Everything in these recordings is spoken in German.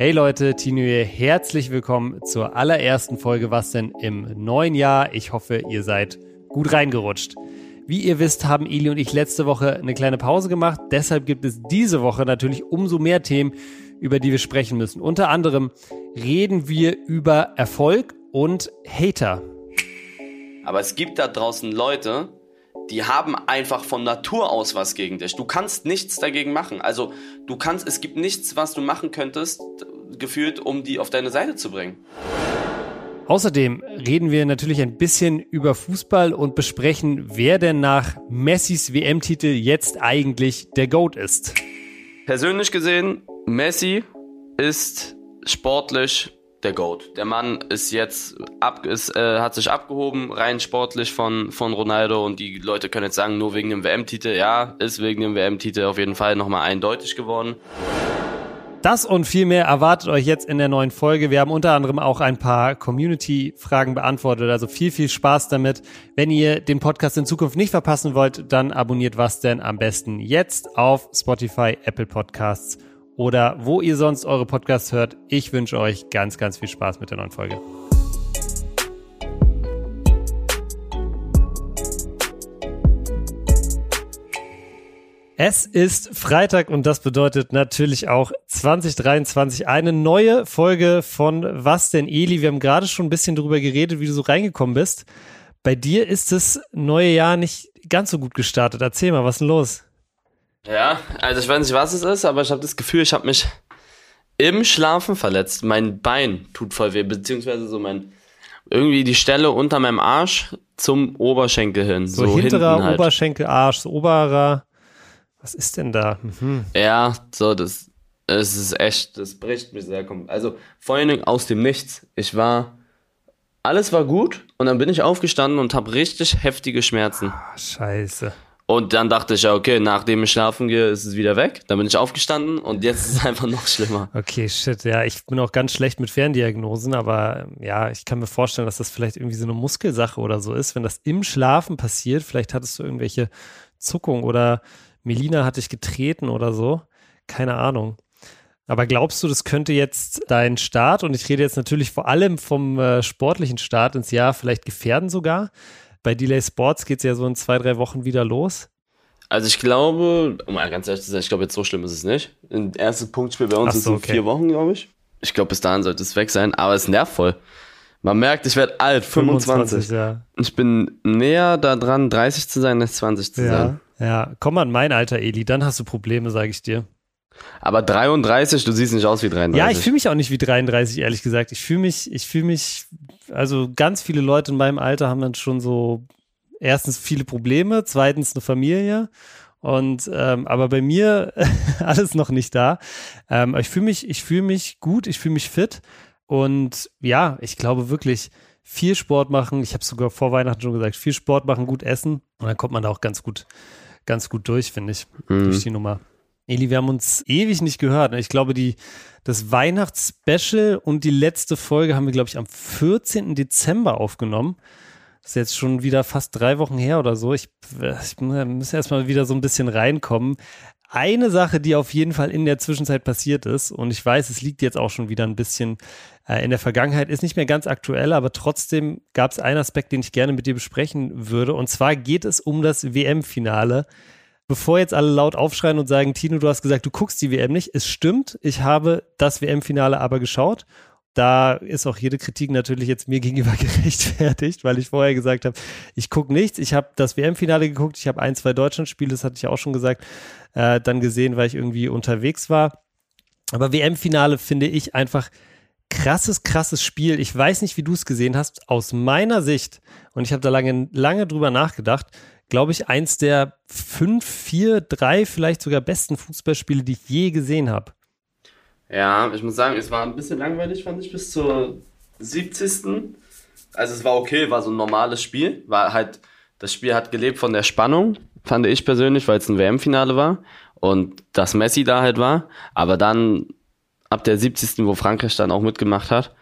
Hey Leute, Tino hier, herzlich willkommen zur allerersten Folge Was denn im neuen Jahr. Ich hoffe, ihr seid gut reingerutscht. Wie ihr wisst, haben Eli und ich letzte Woche eine kleine Pause gemacht. Deshalb gibt es diese Woche natürlich umso mehr Themen, über die wir sprechen müssen. Unter anderem reden wir über Erfolg und Hater. Aber es gibt da draußen Leute, die haben einfach von Natur aus was gegen dich. Du kannst nichts dagegen machen. Also du kannst, es gibt nichts, was du machen könntest, gefühlt, um die auf deine Seite zu bringen. Außerdem reden wir natürlich ein bisschen über Fußball und besprechen, wer denn nach Messis WM-Titel jetzt eigentlich der GOAT ist. Persönlich gesehen, Messi ist sportlich der Goat. Der Mann ist jetzt ab, ist, äh, hat sich abgehoben, rein sportlich von, von Ronaldo und die Leute können jetzt sagen, nur wegen dem WM-Titel. Ja, ist wegen dem WM-Titel auf jeden Fall nochmal eindeutig geworden. Das und viel mehr erwartet euch jetzt in der neuen Folge. Wir haben unter anderem auch ein paar Community-Fragen beantwortet. Also viel, viel Spaß damit. Wenn ihr den Podcast in Zukunft nicht verpassen wollt, dann abonniert was denn am besten jetzt auf Spotify, Apple Podcasts oder wo ihr sonst eure Podcasts hört. Ich wünsche euch ganz, ganz viel Spaß mit der neuen Folge. Es ist Freitag und das bedeutet natürlich auch 2023 eine neue Folge von Was denn Eli? Wir haben gerade schon ein bisschen darüber geredet, wie du so reingekommen bist. Bei dir ist das neue Jahr nicht ganz so gut gestartet. Erzähl mal, was ist denn los? Ja, also ich weiß nicht, was es ist, aber ich habe das Gefühl, ich habe mich im Schlafen verletzt. Mein Bein tut voll weh, beziehungsweise so mein irgendwie die Stelle unter meinem Arsch zum Oberschenkel hin. So, so hinterer halt. Oberschenkel, Arsch, so oberer. Was ist denn da? Mhm. Ja, so das, es ist echt, das bricht mich sehr. Also vor allen Dingen aus dem Nichts. Ich war, alles war gut und dann bin ich aufgestanden und habe richtig heftige Schmerzen. Ah, scheiße. Und dann dachte ich, ja, okay, nachdem ich schlafen gehe, ist es wieder weg. Dann bin ich aufgestanden und jetzt ist es einfach noch schlimmer. Okay, shit, ja, ich bin auch ganz schlecht mit Ferndiagnosen, aber ja, ich kann mir vorstellen, dass das vielleicht irgendwie so eine Muskelsache oder so ist. Wenn das im Schlafen passiert, vielleicht hattest du irgendwelche Zuckungen oder Melina hat dich getreten oder so. Keine Ahnung. Aber glaubst du, das könnte jetzt dein Start, und ich rede jetzt natürlich vor allem vom äh, sportlichen Start ins Jahr, vielleicht gefährden sogar? Bei Delay Sports geht es ja so in zwei, drei Wochen wieder los. Also ich glaube, um mal ganz ehrlich zu sein, ich glaube, jetzt so schlimm ist es nicht. Ein erstes Punktspiel bei uns so, ist in okay. vier Wochen, glaube ich. Ich glaube, bis dahin sollte es weg sein, aber es ist nervvoll. Man merkt, ich werde alt, 25. 25 ja. Ich bin näher daran, 30 zu sein, als 20 zu ja, sein. Ja, komm an mein Alter, Eli, dann hast du Probleme, sage ich dir. Aber 33, du siehst nicht aus wie 33. Ja, ich fühle mich auch nicht wie 33, ehrlich gesagt. Ich fühle mich, ich fühle mich, also ganz viele Leute in meinem Alter haben dann schon so erstens viele Probleme, zweitens eine Familie. Und ähm, aber bei mir alles noch nicht da. Ähm, ich fühle mich, ich fühle mich gut, ich fühle mich fit. Und ja, ich glaube wirklich, viel Sport machen. Ich habe sogar vor Weihnachten schon gesagt, viel Sport machen, gut essen. Und dann kommt man da auch ganz gut, ganz gut durch, finde ich, mhm. durch die Nummer. Eli, wir haben uns ewig nicht gehört. Ich glaube, die, das Weihnachtsspecial und die letzte Folge haben wir, glaube ich, am 14. Dezember aufgenommen. Das ist jetzt schon wieder fast drei Wochen her oder so. Ich, ich muss erstmal wieder so ein bisschen reinkommen. Eine Sache, die auf jeden Fall in der Zwischenzeit passiert ist, und ich weiß, es liegt jetzt auch schon wieder ein bisschen äh, in der Vergangenheit, ist nicht mehr ganz aktuell, aber trotzdem gab es einen Aspekt, den ich gerne mit dir besprechen würde. Und zwar geht es um das WM-Finale bevor jetzt alle laut aufschreien und sagen, Tino, du hast gesagt, du guckst die WM nicht. Es stimmt, ich habe das WM-Finale aber geschaut. Da ist auch jede Kritik natürlich jetzt mir gegenüber gerechtfertigt, weil ich vorher gesagt habe, ich gucke nichts. Ich habe das WM-Finale geguckt, ich habe ein, zwei Deutschland-Spiele, das hatte ich auch schon gesagt, äh, dann gesehen, weil ich irgendwie unterwegs war. Aber WM-Finale finde ich einfach krasses, krasses Spiel. Ich weiß nicht, wie du es gesehen hast. Aus meiner Sicht, und ich habe da lange, lange drüber nachgedacht, glaube ich, eins der fünf, vier, drei vielleicht sogar besten Fußballspiele, die ich je gesehen habe. Ja, ich muss sagen, es war ein bisschen langweilig, fand ich, bis zur 70. Also es war okay, war so ein normales Spiel. War halt, das Spiel hat gelebt von der Spannung, fand ich persönlich, weil es ein WM-Finale war und dass Messi da halt war. Aber dann ab der 70. wo Frankreich dann auch mitgemacht hat,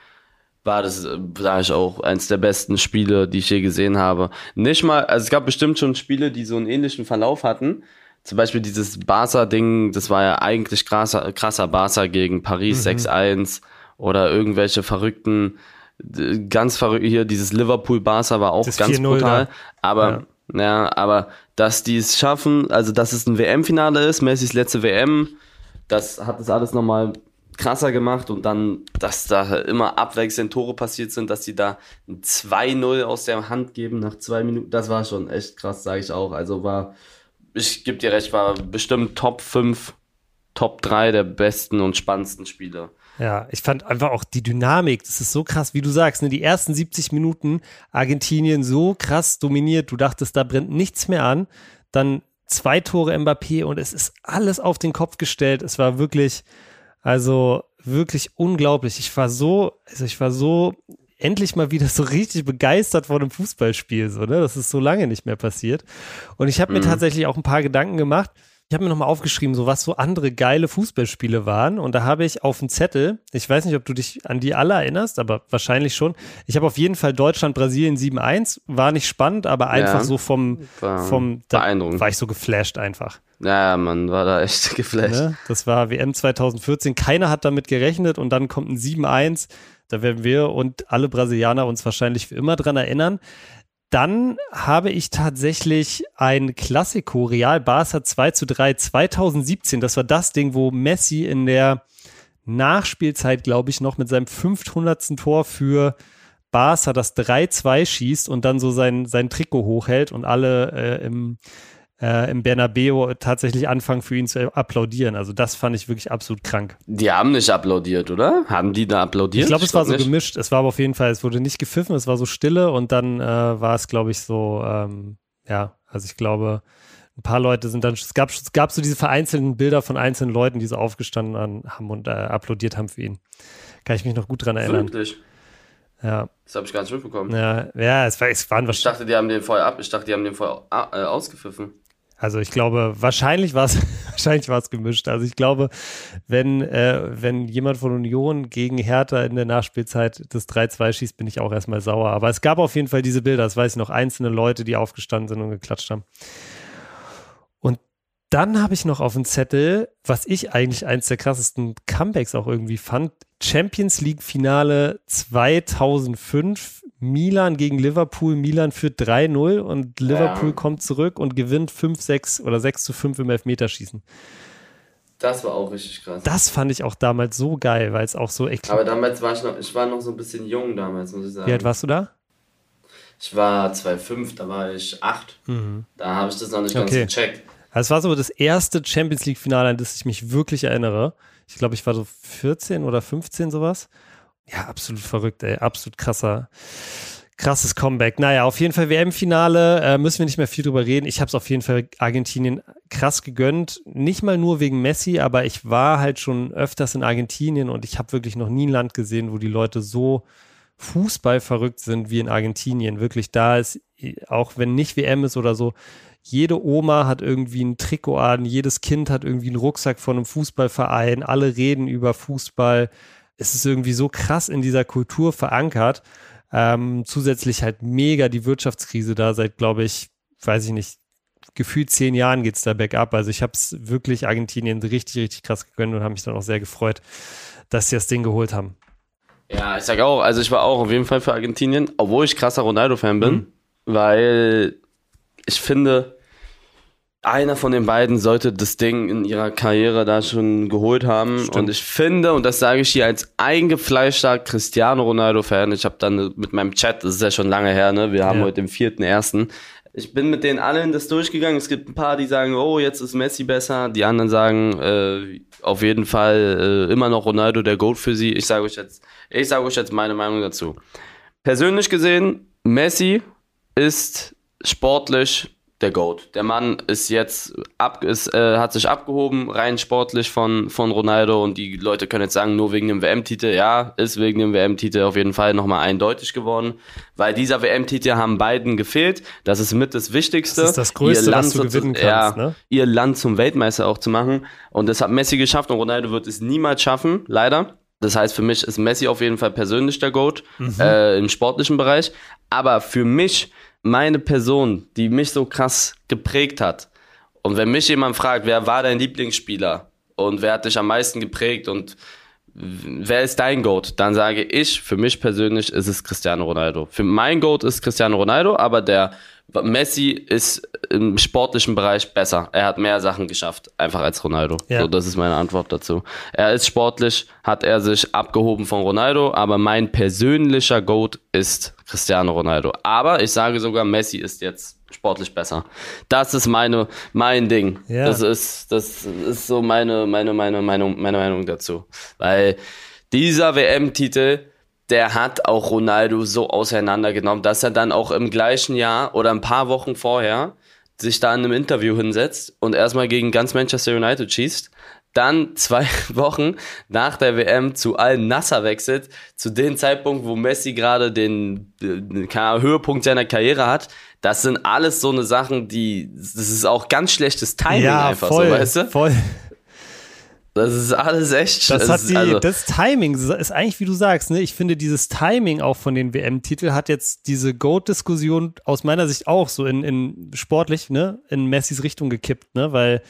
war das, äh, sage ich auch, eins der besten Spiele, die ich je gesehen habe. Nicht mal, also es gab bestimmt schon Spiele, die so einen ähnlichen Verlauf hatten. zum Beispiel dieses Barca-Ding, das war ja eigentlich krasser, krasser Barca gegen Paris mhm. 6-1 oder irgendwelche verrückten, ganz verrückt hier, dieses Liverpool-Barca war auch das ganz brutal. Da. Aber, ja. ja, aber dass die es schaffen, also dass es ein WM-Finale ist, Messis letzte WM, das hat das alles nochmal krasser gemacht und dann, dass da immer abwechselnd Tore passiert sind, dass sie da ein 2-0 aus der Hand geben nach zwei Minuten, das war schon echt krass, sage ich auch. Also war, ich gebe dir recht, war bestimmt Top 5, Top 3 der besten und spannendsten Spiele. Ja, ich fand einfach auch die Dynamik, das ist so krass, wie du sagst, ne, die ersten 70 Minuten Argentinien so krass dominiert, du dachtest, da brennt nichts mehr an, dann zwei Tore Mbappé und es ist alles auf den Kopf gestellt, es war wirklich, also wirklich unglaublich. Ich war so, also ich war so endlich mal wieder so richtig begeistert von einem Fußballspiel, so, ne? Das ist so lange nicht mehr passiert. Und ich habe mir mhm. tatsächlich auch ein paar Gedanken gemacht. Ich habe mir nochmal aufgeschrieben, so was so andere geile Fußballspiele waren. Und da habe ich auf dem Zettel, ich weiß nicht, ob du dich an die alle erinnerst, aber wahrscheinlich schon. Ich habe auf jeden Fall Deutschland, Brasilien 7-1. War nicht spannend, aber einfach ja, so vom, vom da war ich so geflasht einfach. Ja, man war da echt geflasht. Ne? Das war WM 2014. Keiner hat damit gerechnet und dann kommt ein 7-1. Da werden wir und alle Brasilianer uns wahrscheinlich für immer dran erinnern. Dann habe ich tatsächlich ein Klassiko, Real Barca 2 zu 3 2017. Das war das Ding, wo Messi in der Nachspielzeit, glaube ich, noch mit seinem 500. Tor für Barca das 3-2 schießt und dann so sein, sein Trikot hochhält und alle äh, im äh, im Bernabeo tatsächlich anfangen für ihn zu applaudieren. Also das fand ich wirklich absolut krank. Die haben nicht applaudiert, oder? Haben die da applaudiert? Ich glaube, es war so nicht. gemischt. Es war aber auf jeden Fall, es wurde nicht gepfiffen, es war so stille und dann äh, war es, glaube ich, so, ähm, ja, also ich glaube, ein paar Leute sind dann, es gab, es gab so diese vereinzelten Bilder von einzelnen Leuten, die so aufgestanden haben und äh, applaudiert haben für ihn. Kann ich mich noch gut dran erinnern. Wirklich? Ja. Das habe ich gar nicht mitbekommen. Ja, ja es, war, es waren wahrscheinlich. Ich dachte, die haben den vorher ab, ich dachte, die haben den vorher äh, ausgepfiffen. Also ich glaube, wahrscheinlich war es wahrscheinlich war es gemischt. Also ich glaube, wenn, äh, wenn jemand von Union gegen Hertha in der Nachspielzeit das 3-2 schießt, bin ich auch erstmal sauer. Aber es gab auf jeden Fall diese Bilder, das weiß ich noch, einzelne Leute, die aufgestanden sind und geklatscht haben. Und dann habe ich noch auf dem Zettel, was ich eigentlich eins der krassesten Comebacks auch irgendwie fand, Champions League Finale 2005 Milan gegen Liverpool. Milan führt 3-0 und Liverpool ja. kommt zurück und gewinnt 5-6 oder 6 zu 5 im Elfmeterschießen. Das war auch richtig krass. Das fand ich auch damals so geil, weil es auch so echt. Aber damals war ich noch, ich war noch so ein bisschen jung damals, muss ich sagen. Wie alt warst du da? Ich war 2,5, da war ich 8. Mhm. Da habe ich das noch nicht ganz okay. gecheckt. Also es war so das erste Champions League-Finale, an das ich mich wirklich erinnere. Ich glaube, ich war so 14 oder 15 sowas. Ja, absolut verrückt, ey. Absolut krasser, krasses Comeback. Naja, auf jeden Fall WM-Finale, äh, müssen wir nicht mehr viel drüber reden. Ich habe es auf jeden Fall Argentinien krass gegönnt. Nicht mal nur wegen Messi, aber ich war halt schon öfters in Argentinien und ich habe wirklich noch nie ein Land gesehen, wo die Leute so Fußball verrückt sind wie in Argentinien. Wirklich, da ist, auch wenn nicht WM ist oder so, jede Oma hat irgendwie ein Trikot an, jedes Kind hat irgendwie einen Rucksack von einem Fußballverein, alle reden über Fußball es ist irgendwie so krass in dieser Kultur verankert. Ähm, zusätzlich halt mega die Wirtschaftskrise da seit, glaube ich, weiß ich nicht, gefühlt zehn Jahren geht es da bergab. Also ich habe es wirklich Argentinien richtig, richtig krass gegönnt und habe mich dann auch sehr gefreut, dass sie das Ding geholt haben. Ja, ich sage auch, also ich war auch auf jeden Fall für Argentinien, obwohl ich krasser Ronaldo-Fan bin, mhm. weil ich finde, einer von den beiden sollte das Ding in ihrer Karriere da schon geholt haben. Stimmt. Und ich finde, und das sage ich hier als eingefleischter Cristiano Ronaldo-Fan, ich habe dann mit meinem Chat, das ist ja schon lange her, ne? Wir haben ja. heute den vierten ersten. Ich bin mit denen allen das durchgegangen. Es gibt ein paar, die sagen, oh, jetzt ist Messi besser. Die anderen sagen, äh, auf jeden Fall äh, immer noch Ronaldo der Goat für sie. Ich sage euch jetzt, ich sage euch jetzt meine Meinung dazu. Persönlich gesehen, Messi ist sportlich der Goat. Der Mann ist jetzt ab, ist, äh, hat sich abgehoben, rein sportlich von, von Ronaldo und die Leute können jetzt sagen, nur wegen dem WM-Titel. Ja, ist wegen dem WM-Titel auf jeden Fall nochmal eindeutig geworden, weil dieser WM-Titel haben beiden gefehlt. Das ist mit das Wichtigste. Das ist das Größte, ihr Land was du gewinnen kannst, ja, ne? Ihr Land zum Weltmeister auch zu machen und das hat Messi geschafft und Ronaldo wird es niemals schaffen, leider. Das heißt, für mich ist Messi auf jeden Fall persönlich der Goat mhm. äh, im sportlichen Bereich. Aber für mich meine Person, die mich so krass geprägt hat Und wenn mich jemand fragt, wer war dein Lieblingsspieler und wer hat dich am meisten geprägt und wer ist dein Goat? Dann sage ich, für mich persönlich ist es Cristiano Ronaldo. Für mein Goat ist Cristiano Ronaldo, aber der Messi ist im sportlichen Bereich besser. Er hat mehr Sachen geschafft, einfach als Ronaldo. Ja. So, das ist meine Antwort dazu. Er ist sportlich, hat er sich abgehoben von Ronaldo, aber mein persönlicher Goat ist Cristiano Ronaldo. Aber ich sage sogar, Messi ist jetzt sportlich besser. Das ist meine, mein Ding. Ja. Das ist, das ist so meine, meine, meine Meinung, meine Meinung dazu. Weil dieser WM-Titel, der hat auch Ronaldo so auseinandergenommen, dass er dann auch im gleichen Jahr oder ein paar Wochen vorher sich da in einem Interview hinsetzt und erstmal gegen ganz Manchester United schießt, dann zwei Wochen nach der WM zu Al Nasser wechselt, zu dem Zeitpunkt, wo Messi gerade den, den Höhepunkt seiner Karriere hat. Das sind alles so eine Sachen, die, das ist auch ganz schlechtes Timing ja, einfach voll, so, weißt du? Voll. Das ist alles echt. Das, hat die, also das Timing ist eigentlich, wie du sagst, ne? Ich finde, dieses Timing auch von den WM-Titel hat jetzt diese Goat-Diskussion aus meiner Sicht auch so in, in sportlich, ne, in Messis Richtung gekippt, ne? Weil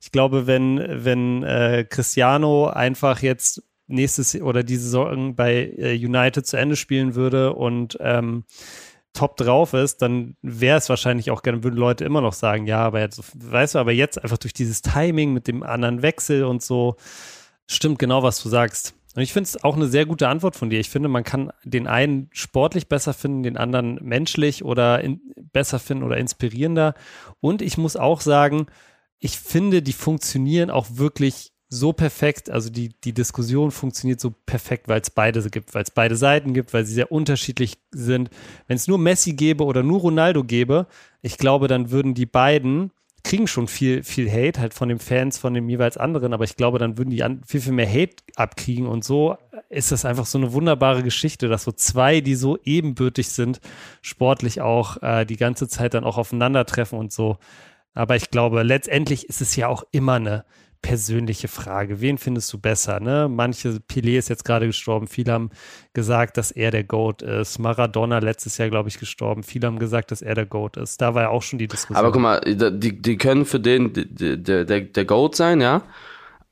ich glaube, wenn, wenn äh, Cristiano einfach jetzt nächstes oder diese Saison bei äh, United zu Ende spielen würde und ähm, top drauf ist, dann wäre es wahrscheinlich auch gerne, würden Leute immer noch sagen, ja, aber jetzt, weißt du, aber jetzt einfach durch dieses Timing mit dem anderen Wechsel und so, stimmt genau, was du sagst. Und ich finde es auch eine sehr gute Antwort von dir. Ich finde, man kann den einen sportlich besser finden, den anderen menschlich oder in, besser finden oder inspirierender. Und ich muss auch sagen, ich finde, die funktionieren auch wirklich so perfekt, also die, die Diskussion funktioniert so perfekt, weil es beide gibt, weil es beide Seiten gibt, weil sie sehr unterschiedlich sind. Wenn es nur Messi gäbe oder nur Ronaldo gäbe, ich glaube, dann würden die beiden kriegen schon viel, viel Hate halt von den Fans, von dem jeweils anderen, aber ich glaube, dann würden die viel, viel mehr Hate abkriegen und so ist das einfach so eine wunderbare Geschichte, dass so zwei, die so ebenbürtig sind, sportlich auch äh, die ganze Zeit dann auch aufeinandertreffen und so. Aber ich glaube, letztendlich ist es ja auch immer eine, persönliche Frage. Wen findest du besser? Ne? Manche, Pelé ist jetzt gerade gestorben. Viele haben gesagt, dass er der GOAT ist. Maradona letztes Jahr, glaube ich, gestorben. Viele haben gesagt, dass er der GOAT ist. Da war ja auch schon die Diskussion. Aber guck mal, die, die können für den der, der, der GOAT sein, ja.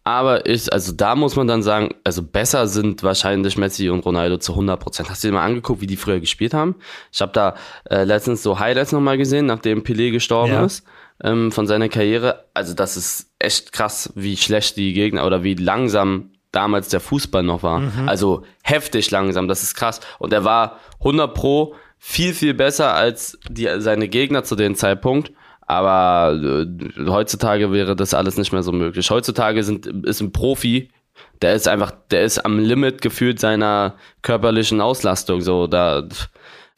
Aber ich, also da muss man dann sagen, also besser sind wahrscheinlich Messi und Ronaldo zu 100 Prozent. Hast du dir mal angeguckt, wie die früher gespielt haben? Ich habe da äh, letztens so Highlights nochmal gesehen, nachdem Pelé gestorben ja. ist ähm, von seiner Karriere. Also das ist echt krass, wie schlecht die Gegner oder wie langsam damals der Fußball noch war. Mhm. Also heftig langsam, das ist krass. Und er war 100 pro viel, viel besser als die, seine Gegner zu dem Zeitpunkt. Aber äh, heutzutage wäre das alles nicht mehr so möglich. Heutzutage sind, ist ein Profi, der ist einfach, der ist am Limit gefühlt seiner körperlichen Auslastung. So, da,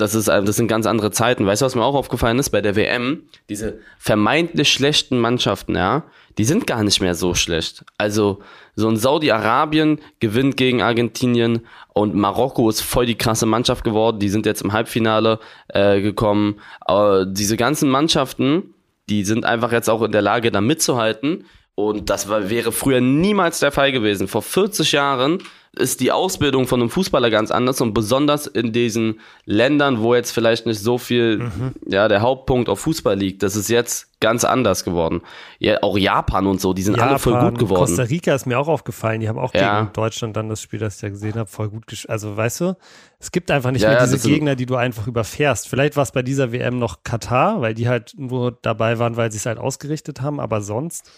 das, ist, das sind ganz andere Zeiten. Weißt du, was mir auch aufgefallen ist? Bei der WM, diese vermeintlich schlechten Mannschaften, ja, die sind gar nicht mehr so schlecht. Also, so ein Saudi-Arabien gewinnt gegen Argentinien und Marokko ist voll die krasse Mannschaft geworden. Die sind jetzt im Halbfinale äh, gekommen. Aber diese ganzen Mannschaften, die sind einfach jetzt auch in der Lage, da mitzuhalten. Und das war, wäre früher niemals der Fall gewesen. Vor 40 Jahren ist die Ausbildung von einem Fußballer ganz anders und besonders in diesen Ländern, wo jetzt vielleicht nicht so viel, mhm. ja, der Hauptpunkt auf Fußball liegt, das ist jetzt ganz anders geworden. Ja, auch Japan und so, die sind Japan, alle voll gut geworden. Costa Rica ist mir auch aufgefallen, die haben auch ja. gegen Deutschland dann das Spiel, das ich ja gesehen habe, voll gut gespielt. Also, weißt du, es gibt einfach nicht ja, mehr diese Gegner, die du einfach überfährst. Vielleicht war es bei dieser WM noch Katar, weil die halt nur dabei waren, weil sie es halt ausgerichtet haben, aber sonst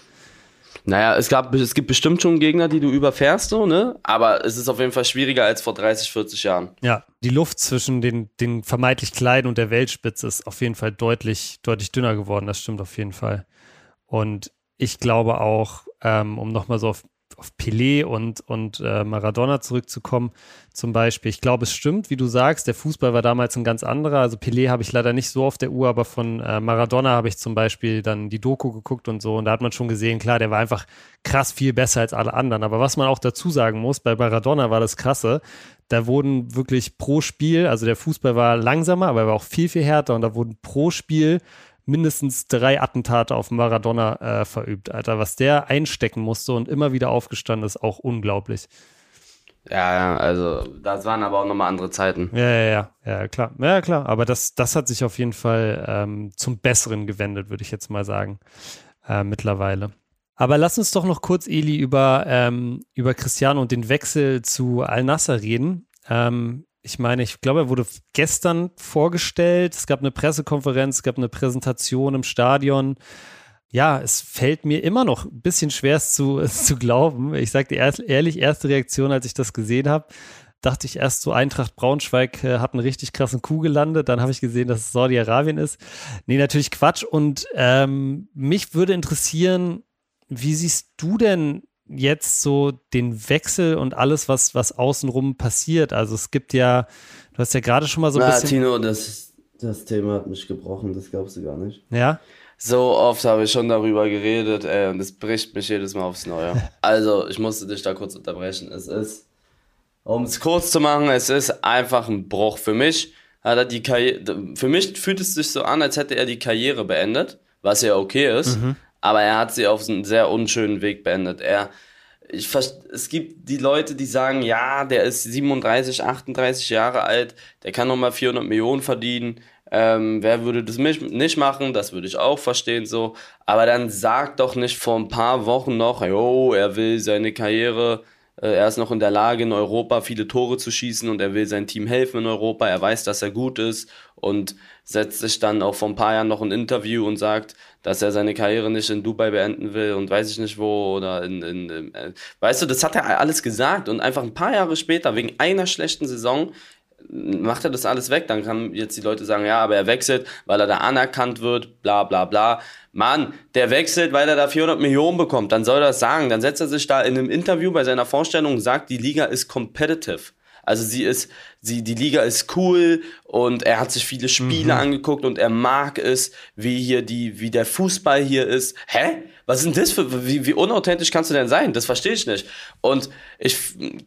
naja, es, gab, es gibt bestimmt schon Gegner, die du überfährst, so, ne? Aber es ist auf jeden Fall schwieriger als vor 30, 40 Jahren. Ja, die Luft zwischen den, den vermeintlich kleinen und der Weltspitze ist auf jeden Fall deutlich, deutlich dünner geworden. Das stimmt auf jeden Fall. Und ich glaube auch, ähm, um nochmal so auf auf Pelé und, und äh, Maradona zurückzukommen, zum Beispiel. Ich glaube, es stimmt, wie du sagst, der Fußball war damals ein ganz anderer. Also Pelé habe ich leider nicht so auf der Uhr, aber von äh, Maradona habe ich zum Beispiel dann die Doku geguckt und so. Und da hat man schon gesehen, klar, der war einfach krass viel besser als alle anderen. Aber was man auch dazu sagen muss, bei Maradona war das krasse. Da wurden wirklich pro Spiel, also der Fußball war langsamer, aber er war auch viel, viel härter und da wurden pro Spiel mindestens drei Attentate auf Maradona äh, verübt, Alter. Was der einstecken musste und immer wieder aufgestanden ist, auch unglaublich. Ja, ja, also das waren aber auch nochmal andere Zeiten. Ja, ja, ja, ja, klar. Ja, klar. Aber das, das hat sich auf jeden Fall ähm, zum Besseren gewendet, würde ich jetzt mal sagen. äh, mittlerweile. Aber lass uns doch noch kurz, Eli, über, ähm, über Cristiano und den Wechsel zu Al-Nasser reden. Ähm, ich meine, ich glaube, er wurde gestern vorgestellt. Es gab eine Pressekonferenz, es gab eine Präsentation im Stadion. Ja, es fällt mir immer noch ein bisschen schwer, es zu, es zu glauben. Ich sage dir ehrlich, erste Reaktion, als ich das gesehen habe, dachte ich erst so, Eintracht Braunschweig äh, hat einen richtig krassen Coup gelandet. Dann habe ich gesehen, dass es Saudi-Arabien ist. Nee, natürlich Quatsch. Und ähm, mich würde interessieren, wie siehst du denn jetzt so den Wechsel und alles, was, was außenrum passiert? Also es gibt ja, du hast ja gerade schon mal so ein Na, bisschen. Tino, das, das Thema hat mich gebrochen, das glaubst du gar nicht. Ja. So oft habe ich schon darüber geredet, ey, und es bricht mich jedes Mal aufs Neue. Also, ich musste dich da kurz unterbrechen. Es ist, um es kurz zu machen, es ist einfach ein Bruch. Für mich hat er die Karriere, für mich fühlt es sich so an, als hätte er die Karriere beendet, was ja okay ist. Mhm aber er hat sie auf einen sehr unschönen Weg beendet. Er, ich, es gibt die Leute, die sagen, ja, der ist 37, 38 Jahre alt, der kann nochmal 400 Millionen verdienen. Ähm, wer würde das nicht machen? Das würde ich auch verstehen so. Aber dann sagt doch nicht vor ein paar Wochen noch, jo, er will seine Karriere, äh, er ist noch in der Lage, in Europa viele Tore zu schießen und er will sein Team helfen in Europa. Er weiß, dass er gut ist und setzt sich dann auch vor ein paar Jahren noch ein Interview und sagt, dass er seine Karriere nicht in Dubai beenden will und weiß ich nicht wo oder in, in, in äh, weißt du, das hat er alles gesagt und einfach ein paar Jahre später wegen einer schlechten Saison macht er das alles weg, dann kann jetzt die Leute sagen, ja, aber er wechselt, weil er da anerkannt wird, bla bla bla. Mann, der wechselt, weil er da 400 Millionen bekommt, dann soll er das sagen. Dann setzt er sich da in einem Interview bei seiner Vorstellung und sagt, die Liga ist competitive. Also sie ist, sie, die Liga ist cool und er hat sich viele Spiele mhm. angeguckt und er mag es, wie hier die, wie der Fußball hier ist. Hä? Was ist denn das für, wie, wie unauthentisch kannst du denn sein? Das verstehe ich nicht. Und ich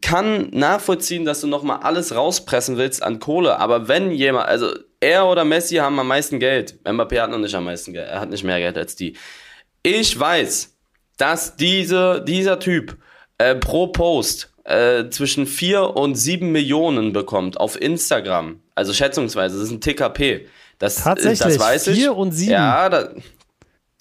kann nachvollziehen, dass du nochmal alles rauspressen willst an Kohle, aber wenn jemand, also er oder Messi haben am meisten Geld. Mbappé hat noch nicht am meisten Geld. Er hat nicht mehr Geld als die. Ich weiß, dass diese, dieser Typ äh, pro Post äh, zwischen 4 und 7 Millionen bekommt auf Instagram. Also schätzungsweise, das ist ein TKP. Das, Tatsächlich, das weiß ich. 4 und 7? Ja, da,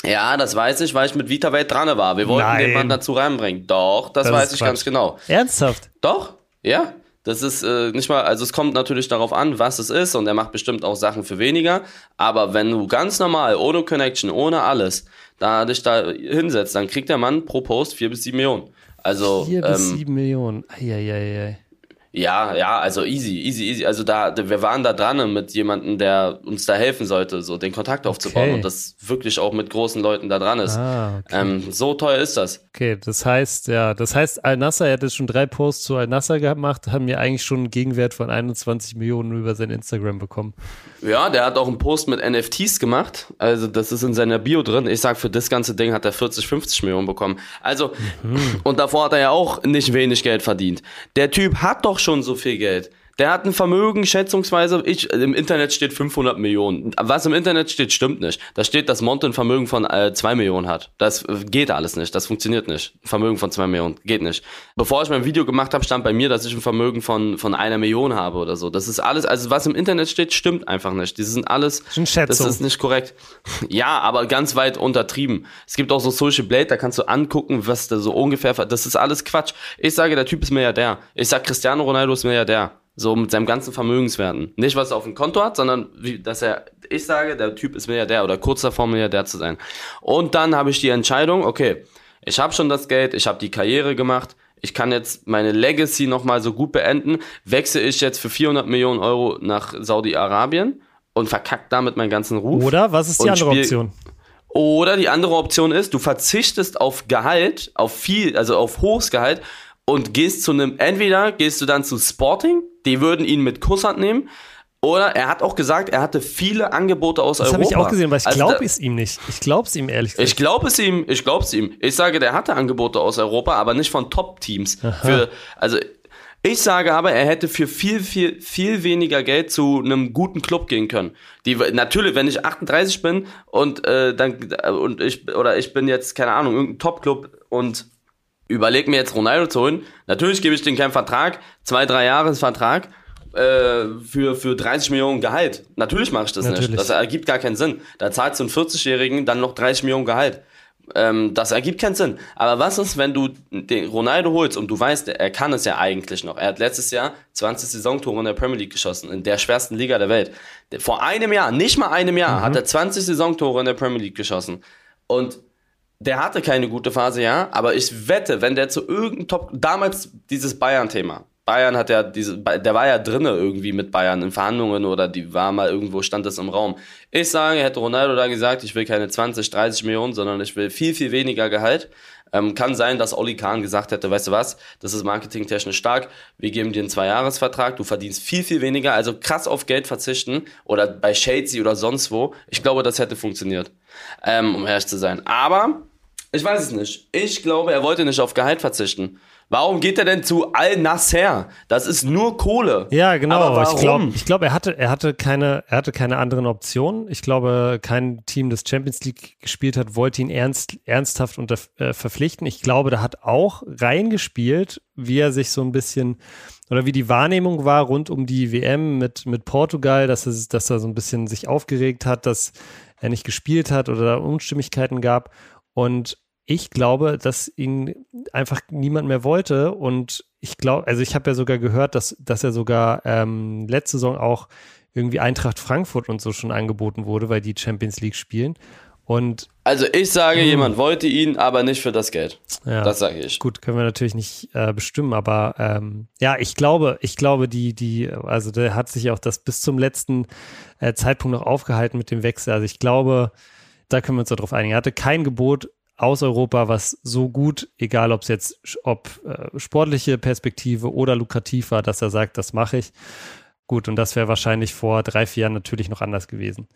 ja, das weiß ich, weil ich mit VitaWelt dran war. Wir wollten Nein. den Mann dazu reinbringen. Doch, das, das weiß ich Quatsch. ganz genau. Ernsthaft? Doch, ja. Das ist äh, nicht mal, also es kommt natürlich darauf an, was es ist und er macht bestimmt auch Sachen für weniger. Aber wenn du ganz normal, ohne Connection, ohne alles, da dich da hinsetzt, dann kriegt der Mann pro Post 4 bis 7 Millionen. Also, Vier ähm, bis sieben Millionen. Eieiei. Ja, ja, also easy, easy, easy. Also da, wir waren da dran mit jemandem, der uns da helfen sollte, so den Kontakt aufzubauen okay. und das wirklich auch mit großen Leuten da dran ist. Ah, okay. ähm, so teuer ist das. Okay, das heißt, ja, das heißt, Al-Nasser, er hat jetzt schon drei Posts zu Al-Nasser gemacht, haben mir eigentlich schon einen Gegenwert von 21 Millionen über sein Instagram bekommen. Ja, der hat auch einen Post mit NFTs gemacht. Also, das ist in seiner Bio drin. Ich sag, für das ganze Ding hat er 40, 50 Millionen bekommen. Also, mhm. und davor hat er ja auch nicht wenig Geld verdient. Der Typ hat doch schon so viel Geld. Der hat ein Vermögen, schätzungsweise, ich, im Internet steht 500 Millionen. Was im Internet steht, stimmt nicht. Da steht, dass Monte ein Vermögen von äh, 2 Millionen hat. Das geht alles nicht. Das funktioniert nicht. Vermögen von 2 Millionen. Geht nicht. Bevor ich mein Video gemacht habe, stand bei mir, dass ich ein Vermögen von, von einer Million habe oder so. Das ist alles, also was im Internet steht, stimmt einfach nicht. Die sind alles, das ist nicht korrekt. Ja, aber ganz weit untertrieben. Es gibt auch so Social Blade, da kannst du angucken, was da so ungefähr, das ist alles Quatsch. Ich sage, der Typ ist Milliardär. Ich sag, Cristiano Ronaldo ist Milliardär. So mit seinem ganzen Vermögenswerten. Nicht, was er auf dem Konto hat, sondern wie, dass er, ich sage, der Typ ist Milliardär oder kurz davor Milliardär zu sein. Und dann habe ich die Entscheidung, okay, ich habe schon das Geld, ich habe die Karriere gemacht, ich kann jetzt meine Legacy nochmal so gut beenden, wechsle ich jetzt für 400 Millionen Euro nach Saudi-Arabien und verkackt damit meinen ganzen Ruf. Oder was ist die andere Option? Oder die andere Option ist, du verzichtest auf Gehalt, auf viel, also auf hohes Gehalt und gehst zu einem, entweder gehst du dann zu Sporting, die würden ihn mit Kusshand nehmen, oder er hat auch gesagt, er hatte viele Angebote aus das Europa. Das habe ich auch gesehen, weil ich also glaube es ihm nicht. Ich glaube es ihm ehrlich gesagt. Ich glaube es ihm, ich glaube es ihm. Ich sage, der hatte Angebote aus Europa, aber nicht von Top-Teams. Also ich sage aber, er hätte für viel, viel, viel weniger Geld zu einem guten Club gehen können. Die, natürlich, wenn ich 38 bin und äh, dann und ich oder ich bin jetzt keine Ahnung irgendein Top-Club und überleg mir jetzt Ronaldo zu holen. Natürlich gebe ich den keinen Vertrag, zwei, drei Jahresvertrag äh, für, für 30 Millionen Gehalt. Natürlich mache ich das Natürlich. nicht. Das ergibt gar keinen Sinn. Da zahlst du einen 40-Jährigen dann noch 30 Millionen Gehalt. Ähm, das ergibt keinen Sinn. Aber was ist, wenn du den Ronaldo holst und du weißt, er kann es ja eigentlich noch. Er hat letztes Jahr 20 Saisontore in der Premier League geschossen, in der schwersten Liga der Welt. Vor einem Jahr, nicht mal einem Jahr, mhm. hat er 20 Saisontore in der Premier League geschossen. Und der hatte keine gute Phase, ja, aber ich wette, wenn der zu irgendeinem Top, damals dieses Bayern-Thema, Bayern hat ja diese, der war ja drinne irgendwie mit Bayern in Verhandlungen oder die war mal irgendwo, stand das im Raum. Ich sage, hätte Ronaldo da gesagt, ich will keine 20, 30 Millionen, sondern ich will viel, viel weniger Gehalt. Ähm, kann sein, dass Oli Kahn gesagt hätte, weißt du was, das ist marketingtechnisch stark, wir geben dir einen Zweijahresvertrag, du verdienst viel, viel weniger, also krass auf Geld verzichten oder bei Shadesy oder sonst wo. Ich glaube, das hätte funktioniert, ähm, um ehrlich zu sein. Aber ich weiß es nicht. Ich glaube, er wollte nicht auf Gehalt verzichten. Warum geht er denn zu Al-Nasser? Das ist nur Kohle. Ja, genau. Ich glaube, ich glaub, er, hatte, er, hatte keine, er hatte keine anderen Optionen. Ich glaube, kein Team, das Champions League gespielt hat, wollte ihn ernst, ernsthaft unter, äh, verpflichten. Ich glaube, da hat auch reingespielt, wie er sich so ein bisschen oder wie die Wahrnehmung war rund um die WM mit, mit Portugal, dass, es, dass er so ein bisschen sich aufgeregt hat, dass er nicht gespielt hat oder da Unstimmigkeiten gab. Und ich glaube, dass ihn einfach niemand mehr wollte. Und ich glaube, also ich habe ja sogar gehört, dass, dass er sogar ähm, letzte Saison auch irgendwie Eintracht Frankfurt und so schon angeboten wurde, weil die Champions League spielen. Und also ich sage, mh. jemand wollte ihn, aber nicht für das Geld. Ja, das sage ich. Gut, können wir natürlich nicht äh, bestimmen, aber ähm, ja, ich glaube, ich glaube, die, die, also der hat sich auch das bis zum letzten äh, Zeitpunkt noch aufgehalten mit dem Wechsel. Also ich glaube, da können wir uns darauf einigen. Er hatte kein Gebot aus Europa, was so gut, egal ob es jetzt ob äh, sportliche Perspektive oder lukrativ war, dass er sagt, das mache ich. Gut, und das wäre wahrscheinlich vor drei, vier Jahren natürlich noch anders gewesen.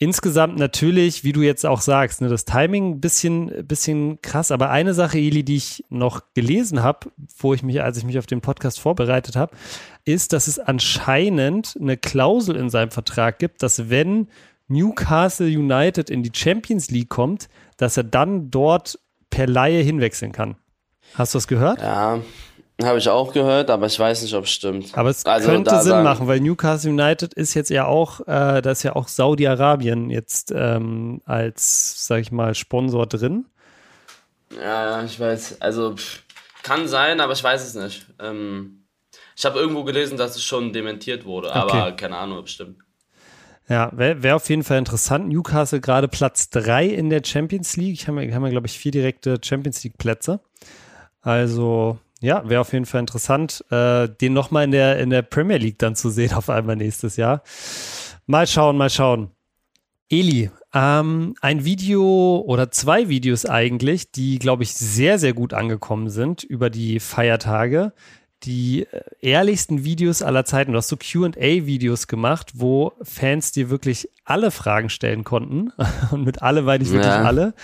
Insgesamt natürlich, wie du jetzt auch sagst, ne, das Timing ein bisschen, bisschen krass. Aber eine Sache, Eli, die ich noch gelesen habe, wo ich mich, als ich mich auf den Podcast vorbereitet habe, ist, dass es anscheinend eine Klausel in seinem Vertrag gibt, dass wenn Newcastle United in die Champions League kommt, dass er dann dort per Laie hinwechseln kann. Hast du das gehört? Ja, habe ich auch gehört, aber ich weiß nicht, ob es stimmt. Aber es also könnte Sinn machen, weil Newcastle United ist jetzt ja auch, äh, da ist ja auch Saudi-Arabien jetzt ähm, als, sag ich mal, Sponsor drin. Ja, ich weiß. Also pff, kann sein, aber ich weiß es nicht. Ähm, ich habe irgendwo gelesen, dass es schon dementiert wurde, okay. aber keine Ahnung, ob es stimmt. Ja, wäre wär auf jeden Fall interessant. Newcastle gerade Platz 3 in der Champions League. Ich habe haben ja, glaube ich, vier direkte Champions League-Plätze. Also, ja, wäre auf jeden Fall interessant, äh, den nochmal in der, in der Premier League dann zu sehen, auf einmal nächstes Jahr. Mal schauen, mal schauen. Eli, ähm, ein Video oder zwei Videos eigentlich, die, glaube ich, sehr, sehr gut angekommen sind über die Feiertage die äh, ehrlichsten Videos aller Zeiten. Du hast so QA-Videos gemacht, wo Fans dir wirklich alle Fragen stellen konnten. Und mit alle meine ich wirklich ja. alle.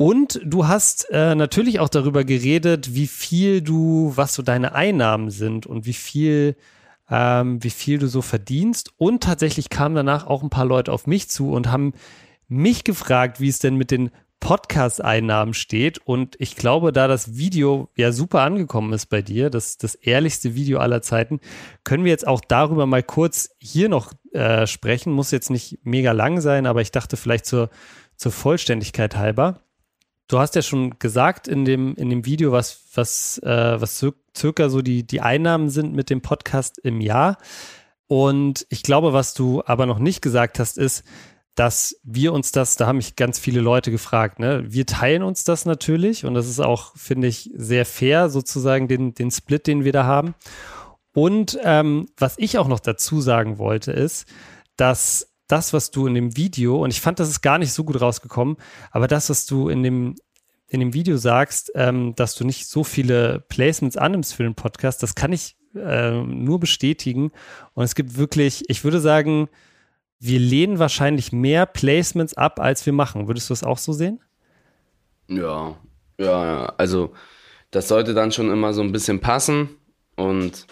Und du hast äh, natürlich auch darüber geredet, wie viel du, was so deine Einnahmen sind und wie viel, ähm, wie viel du so verdienst. Und tatsächlich kamen danach auch ein paar Leute auf mich zu und haben mich gefragt, wie es denn mit den Podcast-Einnahmen steht. Und ich glaube, da das Video ja super angekommen ist bei dir, das, das ehrlichste Video aller Zeiten, können wir jetzt auch darüber mal kurz hier noch äh, sprechen. Muss jetzt nicht mega lang sein, aber ich dachte vielleicht zur, zur Vollständigkeit halber. Du hast ja schon gesagt in dem, in dem Video, was, was, äh, was circa so die, die Einnahmen sind mit dem Podcast im Jahr. Und ich glaube, was du aber noch nicht gesagt hast, ist, dass wir uns das, da haben mich ganz viele Leute gefragt, ne? Wir teilen uns das natürlich und das ist auch, finde ich, sehr fair, sozusagen den, den Split, den wir da haben. Und ähm, was ich auch noch dazu sagen wollte, ist, dass das, was du in dem Video, und ich fand, das ist gar nicht so gut rausgekommen, aber das, was du in dem, in dem Video sagst, ähm, dass du nicht so viele Placements annimmst für den Podcast, das kann ich äh, nur bestätigen. Und es gibt wirklich, ich würde sagen, wir lehnen wahrscheinlich mehr Placements ab, als wir machen. Würdest du das auch so sehen? Ja, ja, ja. Also das sollte dann schon immer so ein bisschen passen und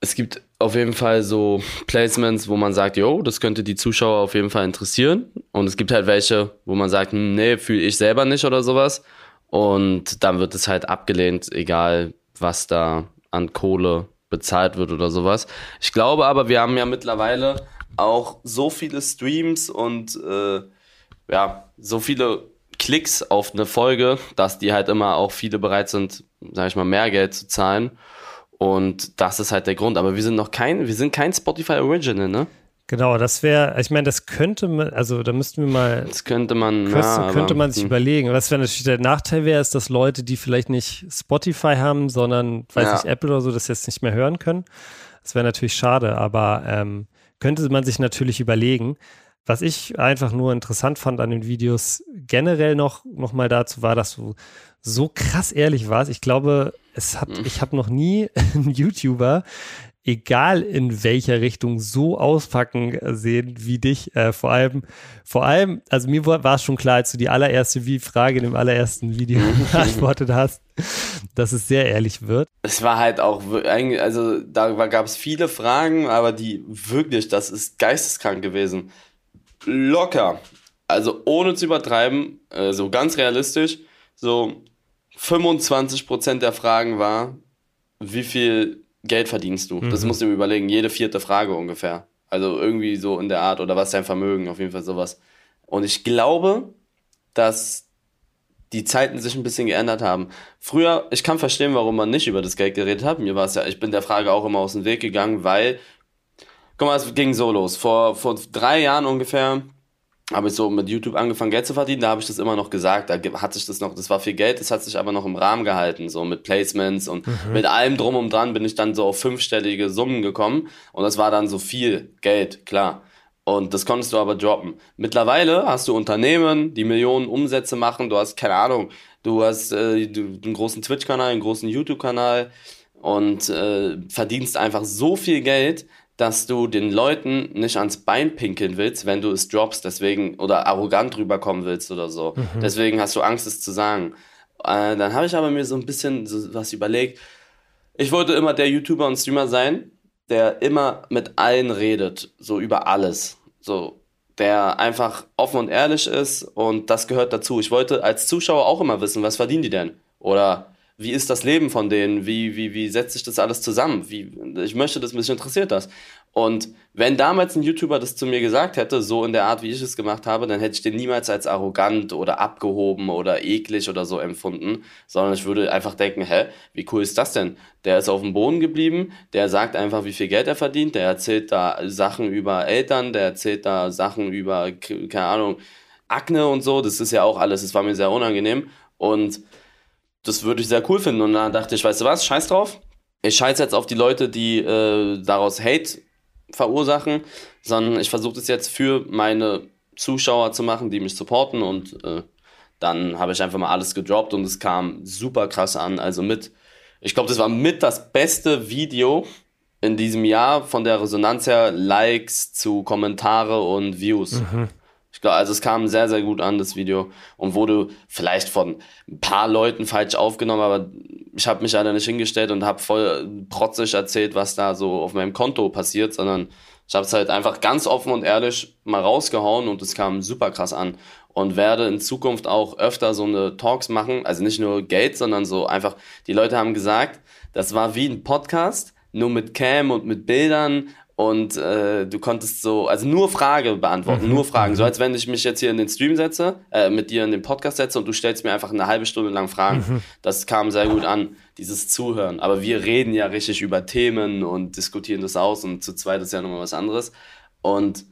es gibt auf jeden Fall so Placements, wo man sagt, yo, das könnte die Zuschauer auf jeden Fall interessieren. Und es gibt halt welche, wo man sagt, hm, nee, fühle ich selber nicht oder sowas. Und dann wird es halt abgelehnt, egal was da an Kohle bezahlt wird oder sowas. Ich glaube aber, wir haben ja mittlerweile auch so viele Streams und äh, ja, so viele Klicks auf eine Folge, dass die halt immer auch viele bereit sind, sag ich mal, mehr Geld zu zahlen. Und das ist halt der Grund. Aber wir sind noch kein, wir sind kein Spotify Original, ne? Genau, das wäre, ich meine, das könnte man, also da müssten wir mal. Das könnte man, könnte, ja, könnte man sich hm. überlegen. Was wäre natürlich der Nachteil wäre, ist, dass Leute, die vielleicht nicht Spotify haben, sondern, weiß Ja. nicht, Apple oder so, das jetzt nicht mehr hören können. Das wäre natürlich schade, aber ähm, könnte man sich natürlich überlegen. Was ich einfach nur interessant fand an den Videos generell noch, noch mal dazu war, dass du so krass ehrlich warst. Ich glaube, es hat, ich habe noch nie einen YouTuber, egal in welcher Richtung, so auspacken äh, sehen wie dich. Äh, vor allem, vor allem, also mir war es schon klar, als du die allererste Wie- Frage in dem allerersten Video beantwortet hast, dass es sehr ehrlich wird. Es war halt auch, also da gab es viele Fragen, aber die wirklich, das ist geisteskrank gewesen. Locker. Also ohne zu übertreiben, äh, so ganz realistisch, so 25% der Fragen war, wie viel Geld verdienst du? Das musst du dir überlegen, jede vierte Frage ungefähr. Also irgendwie so in der Art oder was ist dein Vermögen, auf jeden Fall sowas. Und ich glaube, dass die Zeiten sich ein bisschen geändert haben. Früher, ich kann verstehen, warum man nicht über das Geld geredet hat. Mir war es ja, ich bin der Frage auch immer aus dem Weg gegangen, weil, guck mal, es ging so los. Vor, vor drei Jahren ungefähr habe ich so mit YouTube angefangen, Geld zu verdienen. Da habe ich das immer noch gesagt. Da hat sich das noch, das war viel Geld, das hat sich aber noch im Rahmen gehalten. So mit Placements und mit allem drum und dran bin ich dann so auf fünfstellige Summen gekommen. Und das war dann so viel Geld, klar. Und das konntest du aber droppen. Mittlerweile hast du Unternehmen, die Millionen Umsätze machen. Du hast, keine Ahnung, du hast äh, du, einen großen Twitch-Kanal, einen großen YouTube-Kanal und äh, verdienst einfach so viel Geld, dass du den Leuten nicht ans Bein pinkeln willst, wenn du es droppst, deswegen oder arrogant rüberkommen willst oder so. Deswegen hast du Angst, es zu sagen. Äh, dann habe ich aber mir so ein bisschen so was überlegt. Ich wollte immer der YouTuber und Streamer sein, der immer mit allen redet, so über alles. So, der einfach offen und ehrlich ist und das gehört dazu. Ich wollte als Zuschauer auch immer wissen, was verdienen die denn? Oder wie ist das Leben von denen? Wie, wie, wie setzt sich das alles zusammen? Wie, ich möchte das, mich interessiert das. Und wenn damals ein YouTuber das zu mir gesagt hätte, so in der Art, wie ich es gemacht habe, dann hätte ich den niemals als arrogant oder abgehoben oder eklig oder so empfunden, sondern ich würde einfach denken, hä, wie cool ist das denn? Der ist auf dem Boden geblieben, der sagt einfach, wie viel Geld er verdient, der erzählt da Sachen über Eltern, der erzählt da Sachen über, keine Ahnung, Akne und so, das ist ja auch alles, das war mir sehr unangenehm und das würde ich sehr cool finden. Und dann dachte ich, weißt du was, scheiß drauf. Ich scheiß jetzt auf die Leute, die äh, daraus Hate verursachen, sondern ich versuche das jetzt für meine Zuschauer zu machen, die mich supporten und äh, dann habe ich einfach mal alles gedroppt und es kam super krass an. Also mit, ich glaube, das war mit das beste Video in diesem Jahr von der Resonanz her, Likes zu Kommentare und Views. Ich glaube, also es kam sehr, sehr gut an, das Video. Und wurde vielleicht von ein paar Leuten falsch aufgenommen, aber ich habe mich leider nicht hingestellt und habe voll protzig erzählt, was da so auf meinem Konto passiert, sondern ich habe es halt einfach ganz offen und ehrlich mal rausgehauen und es kam super krass an. Und werde in Zukunft auch öfter so eine Talks machen, also nicht nur Geld, sondern so einfach, die Leute haben gesagt, das war wie ein Podcast, nur mit Cam und mit Bildern und äh, du konntest so, also nur Frage beantworten, nur Fragen. So als wenn ich mich jetzt hier in den Stream setze, äh, mit dir in den Podcast setze und du stellst mir einfach eine halbe Stunde lang Fragen. Das kam sehr gut an, dieses Zuhören. Aber wir reden ja richtig über Themen und diskutieren das aus und zu zweit ist ja nochmal was anderes. Und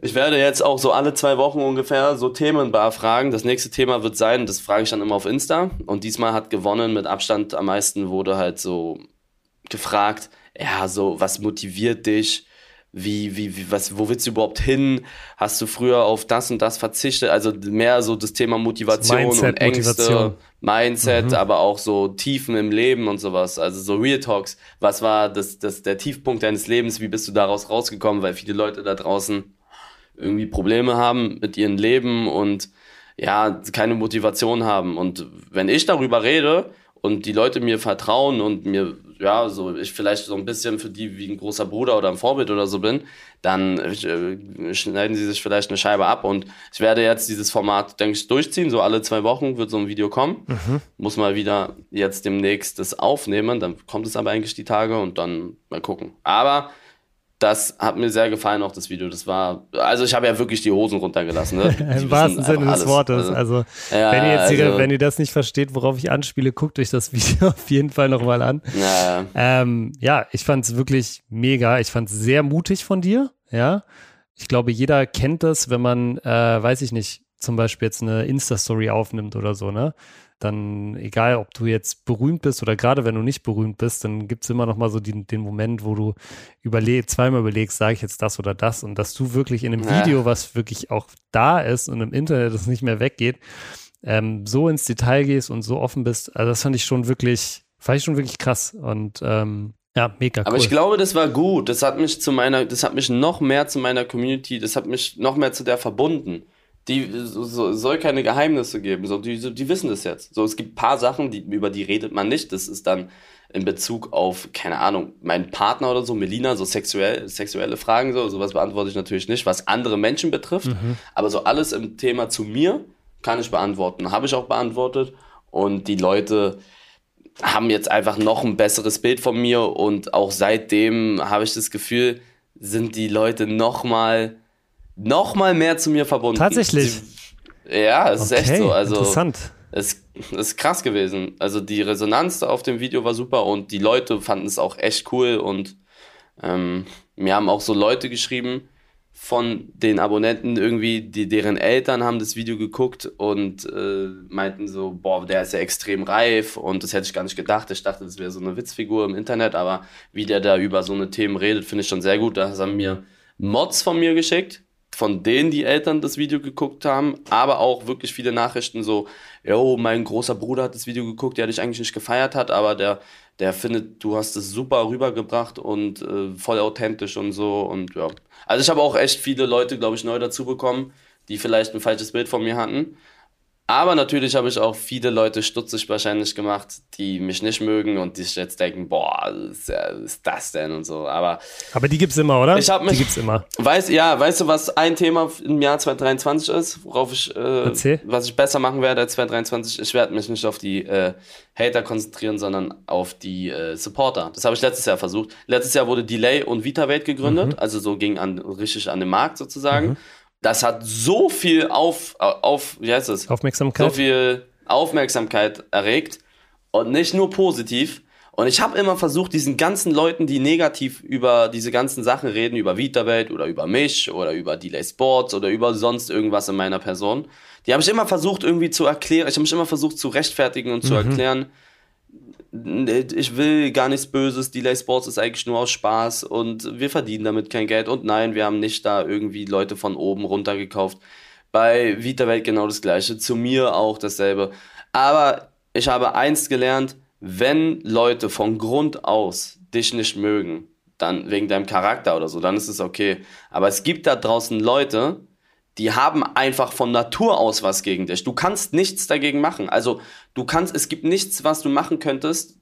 ich werde jetzt auch so alle zwei Wochen ungefähr so Themenbar fragen. Das nächste Thema wird sein, das frage ich dann immer auf Insta. Und diesmal hat gewonnen mit Abstand am meisten, wurde halt so gefragt, ja, so, was motiviert dich? Wie, wie, wie, was, wo willst du überhaupt hin? Hast du früher auf das und das verzichtet? Also mehr so das Thema Motivation Mindset, und Ängste, Motivation. Mindset, aber auch so Tiefen im Leben und sowas. Also so Real Talks. Was war das, das, der Tiefpunkt deines Lebens? Wie bist du daraus rausgekommen? Weil viele Leute da draußen irgendwie Probleme haben mit ihrem Leben und ja, keine Motivation haben. Und wenn ich darüber rede und die Leute mir vertrauen und mir, ja, so ich vielleicht so ein bisschen für die wie ein großer Bruder oder ein Vorbild oder so bin, dann äh, schneiden sie sich vielleicht eine Scheibe ab. Und ich werde jetzt dieses Format, denke ich, durchziehen. So alle zwei Wochen wird so ein Video kommen. Muss mal wieder jetzt demnächst das aufnehmen. Dann kommt es aber eigentlich die Tage und dann mal gucken. Aber das hat mir sehr gefallen, auch das Video. Das war, also ich habe ja wirklich die Hosen runtergelassen. Ne? Im wahrsten Sinne des Wortes. Also, also ja, wenn, ihr jetzt also, wenn ihr das nicht versteht, worauf ich anspiele, guckt euch das Video auf jeden Fall nochmal an. Ja, ähm, ja ich fand es wirklich mega. Ich fand es sehr mutig von dir. Ja, ich glaube, jeder kennt das, wenn man, äh, weiß ich nicht, zum Beispiel jetzt eine Insta-Story aufnimmt oder so, ne? Dann egal, ob du jetzt berühmt bist oder gerade wenn du nicht berühmt bist, dann gibt es immer noch mal so die, den Moment, wo du überleg, zweimal überlegst, sage ich jetzt das oder das und dass du wirklich in einem ja. Video, was wirklich auch da ist und im Internet das nicht mehr weggeht, ähm, so ins Detail gehst und so offen bist, also das fand ich schon wirklich, fand ich schon wirklich krass und ähm, ja, mega cool. Aber ich glaube, das war gut. Das hat mich zu meiner, das hat mich noch mehr zu meiner Community, das hat mich noch mehr zu der verbunden die so, soll keine Geheimnisse geben. So, die, die wissen das jetzt. So, es gibt paar Sachen, die, über die redet man nicht. Das ist dann in Bezug auf, keine Ahnung, meinen Partner oder so, Melina, so sexuell, sexuelle Fragen, so, sowas beantworte ich natürlich nicht, was andere Menschen betrifft. Mhm. Aber so alles im Thema zu mir kann ich beantworten. Habe ich auch beantwortet. Und die Leute haben jetzt einfach noch ein besseres Bild von mir. Und auch seitdem habe ich das Gefühl, sind die Leute noch mal noch mal mehr zu mir verbunden. Tatsächlich. Sie, ja, es okay, ist echt so. Also, interessant. Es, es ist krass gewesen. Also die Resonanz auf dem Video war super und die Leute fanden es auch echt cool und ähm, mir haben auch so Leute geschrieben von den Abonnenten irgendwie, die deren Eltern haben das Video geguckt und äh, meinten so, boah, der ist ja extrem reif und das hätte ich gar nicht gedacht. Ich dachte, das wäre so eine Witzfigur im Internet, aber wie der da über so eine Themen redet, finde ich schon sehr gut. Da haben mir Mods von mir geschickt, von denen die Eltern das Video geguckt haben, aber auch wirklich viele Nachrichten so, yo, mein großer Bruder hat das Video geguckt, der dich eigentlich nicht gefeiert hat, aber der, der findet, du hast es super rübergebracht und äh, voll authentisch und so und ja. Also ich habe auch echt viele Leute, glaube ich, neu dazu bekommen, die vielleicht ein falsches Bild von mir hatten aber natürlich habe ich auch viele Leute stutzig wahrscheinlich gemacht, die mich nicht mögen und die sich jetzt denken, boah, was ist das denn und so. Aber, Aber die gibt's immer, oder? Ich habe mich, die gibt's immer. Weiß, ja, weißt du, was ein Thema im Jahr 2023 ist, worauf ich, äh, was ich besser machen werde als 2023? Ich werde mich nicht auf die äh, Hater konzentrieren, sondern auf die äh, Supporter. Das habe ich letztes Jahr versucht. Letztes Jahr wurde Delay und VitaWelt gegründet, mhm. also so ging an richtig an den Markt sozusagen. Mhm das hat so viel auf, auf wie heißt es? Aufmerksamkeit. So viel Aufmerksamkeit erregt und nicht nur positiv. Und ich habe immer versucht, diesen ganzen Leuten, die negativ über diese ganzen Sachen reden, über VitaWelt oder über mich oder über Delay Sports oder über sonst irgendwas in meiner Person, die habe ich immer versucht irgendwie zu erklären, ich habe mich immer versucht zu rechtfertigen und zu mhm. erklären, ich will gar nichts Böses, Delay Sports ist eigentlich nur aus Spaß und wir verdienen damit kein Geld und nein, wir haben nicht da irgendwie Leute von oben runter gekauft. Bei VitaWelt genau das gleiche, zu mir auch dasselbe. Aber ich habe eins gelernt, wenn Leute von Grund aus dich nicht mögen, dann wegen deinem Charakter oder so, dann ist es okay. Aber es gibt da draußen Leute, die haben einfach von Natur aus was gegen dich. Du kannst nichts dagegen machen. Also du kannst, es gibt nichts, was du machen könntest,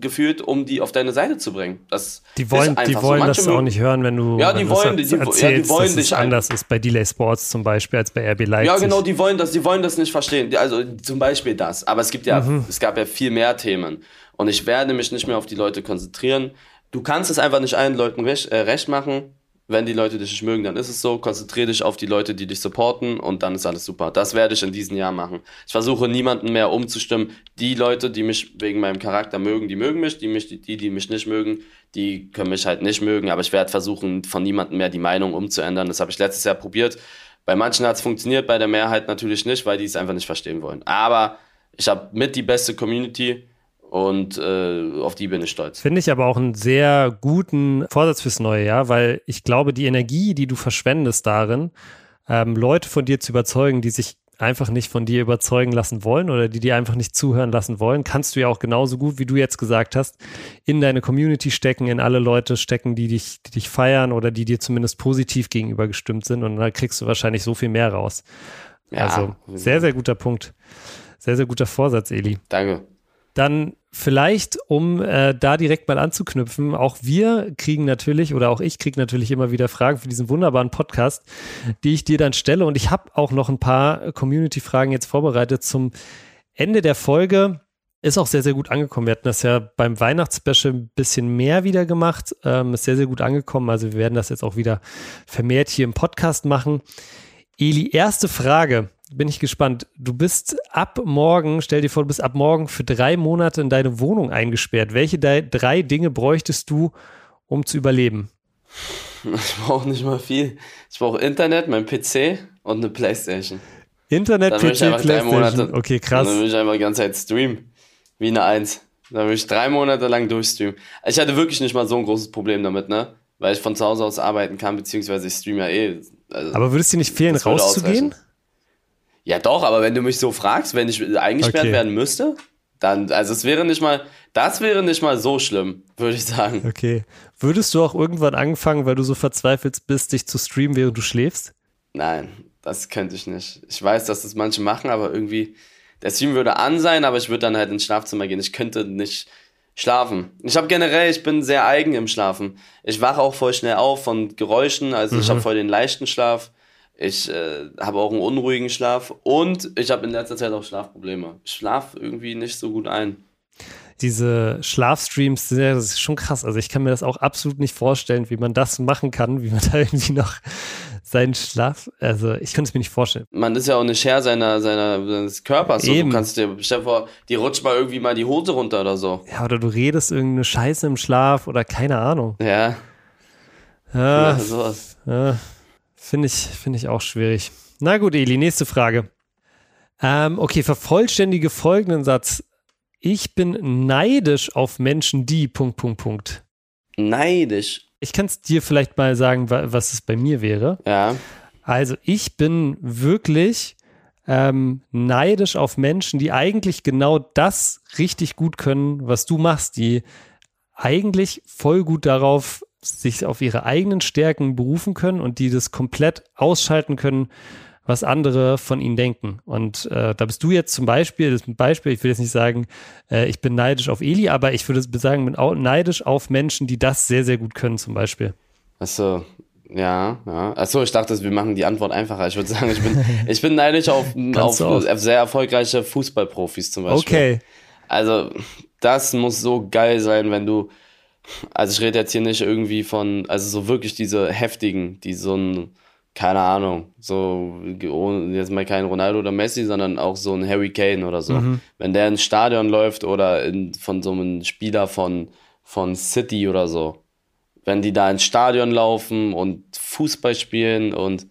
gefühlt, um die auf deine Seite zu bringen. Das die wollen, die wollen so. das auch nicht hören, wenn du ja, die wollen, die, erzählst, ja, die wollen dass dich es anders ist bei Delay Sports zum Beispiel als bei RB Leipzig. Ja, genau, die wollen das, die wollen das nicht verstehen. Also zum Beispiel das. Aber es gibt ja, mhm. es gab ja viel mehr Themen. Und ich werde mich nicht mehr auf die Leute konzentrieren. Du kannst es einfach nicht allen Leuten recht, äh, recht machen wenn die Leute dich nicht mögen, dann ist es so. Konzentriere dich auf die Leute, die dich supporten und dann ist alles super. Das werde ich in diesem Jahr machen. Ich versuche niemanden mehr umzustimmen. Die Leute, die mich wegen meinem Charakter mögen, die mögen mich. Die, mich, die, die mich nicht mögen, die können mich halt nicht mögen. Aber ich werde versuchen, von niemandem mehr die Meinung umzuändern. Das habe ich letztes Jahr probiert. Bei manchen hat es funktioniert, bei der Mehrheit natürlich nicht, weil die es einfach nicht verstehen wollen. Aber ich habe mit die beste Community und äh, auf die bin ich stolz. Finde ich aber auch einen sehr guten Vorsatz fürs neue Jahr, weil ich glaube, die Energie, die du verschwendest darin, ähm, Leute von dir zu überzeugen, die sich einfach nicht von dir überzeugen lassen wollen oder die dir einfach nicht zuhören lassen wollen, kannst du ja auch genauso gut, wie du jetzt gesagt hast, in deine Community stecken, in alle Leute stecken, die dich, die dich feiern oder die dir zumindest positiv gegenüber gestimmt sind und da kriegst du wahrscheinlich so viel mehr raus. Ja, also sehr, sehr guter Punkt. Sehr, sehr guter Vorsatz, Eli. Danke. Dann vielleicht, um äh, da direkt mal anzuknüpfen, auch wir kriegen natürlich oder auch ich kriege natürlich immer wieder Fragen für diesen wunderbaren Podcast, die ich dir dann stelle. Und ich habe auch noch ein paar Community-Fragen jetzt vorbereitet zum Ende der Folge. Ist auch sehr, sehr gut angekommen. Wir hatten das ja beim Weihnachtsspecial ein bisschen mehr wieder gemacht. Ähm, ist sehr, sehr gut angekommen. Also wir werden das jetzt auch wieder vermehrt hier im Podcast machen. Eli, erste Frage. Bin ich gespannt. Du bist ab morgen, stell dir vor, du bist ab morgen für drei Monate in deine Wohnung eingesperrt. Welche drei Dinge bräuchtest du, um zu überleben? Ich brauche nicht mal viel. Ich brauche Internet, mein PC und eine Playstation. Internet, PC, Playstation. Okay, krass. dann will ich einfach die ganze Zeit streamen. Wie eine Eins. Da will ich drei Monate lang durchstreamen. Ich hatte wirklich nicht mal so ein großes Problem damit, ne? Weil ich von zu Hause aus arbeiten kann, beziehungsweise ich streame ja eh. Also, aber würdest du nicht fehlen, rauszugehen? Ja, doch, aber wenn du mich so fragst, wenn ich eingesperrt okay. werden müsste, dann, also es wäre nicht mal, das wäre nicht mal so schlimm, würde ich sagen. Okay. Würdest du auch irgendwann anfangen, weil du so verzweifelt bist, dich zu streamen, während du schläfst? Nein, das könnte ich nicht. Ich weiß, dass das manche machen, aber irgendwie, der Stream würde an sein, aber ich würde dann halt ins Schlafzimmer gehen. Ich könnte nicht schlafen. Ich habe generell, ich bin sehr eigen im Schlafen. Ich wache auch voll schnell auf von Geräuschen, also mhm. ich habe voll den leichten Schlaf. Ich äh, habe auch einen unruhigen Schlaf und ich habe in letzter Zeit auch Schlafprobleme. Ich schlafe irgendwie nicht so gut ein. Diese Schlafstreams, das ist schon krass. Also ich kann mir das auch absolut nicht vorstellen, wie man das machen kann, wie man da irgendwie noch seinen Schlaf, also ich kann es mir nicht vorstellen. Man ist ja auch eine Share seiner, seiner, seines Körpers. So. Du kannst dir, stell dir vor, die rutscht mal irgendwie mal die Hose runter oder so. Ja, oder du redest irgendeine Scheiße im Schlaf oder keine Ahnung. Ja. Ja, ja sowas. Ja, Finde ich, find ich auch schwierig. Na gut, Eli, nächste Frage. Ähm, okay, vervollständige folgenden Satz. Ich bin neidisch auf Menschen, die. Punkt, Punkt, Punkt. Neidisch ich kann es dir vielleicht mal sagen, was es bei mir wäre. Ja. Also ich bin wirklich ähm, neidisch auf Menschen, die eigentlich genau das richtig gut können, was du machst, die eigentlich voll gut darauf sich auf ihre eigenen Stärken berufen können und die das komplett ausschalten können, was andere von ihnen denken. Und äh, da bist du jetzt zum Beispiel, das ist ein Beispiel, ich will jetzt nicht sagen, äh, ich bin neidisch auf Eli, aber ich würde sagen, bin auch neidisch auf Menschen, die das sehr, sehr gut können, zum Beispiel. Achso, ja, ja. Achso, ich dachte, wir machen die Antwort einfacher. Ich würde sagen, ich bin, ich bin neidisch auf, auf, auf sehr erfolgreiche Fußballprofis zum Beispiel. Okay. Also, das muss so geil sein, wenn du, also ich rede jetzt hier nicht irgendwie von, also so wirklich diese heftigen, die so ein, keine Ahnung, so jetzt mal kein Ronaldo oder Messi, sondern auch so ein Harry Kane oder so. Mhm. Wenn der ins Stadion läuft oder in, von so einem Spieler von, von City oder so, wenn die da ins Stadion laufen und Fußball spielen und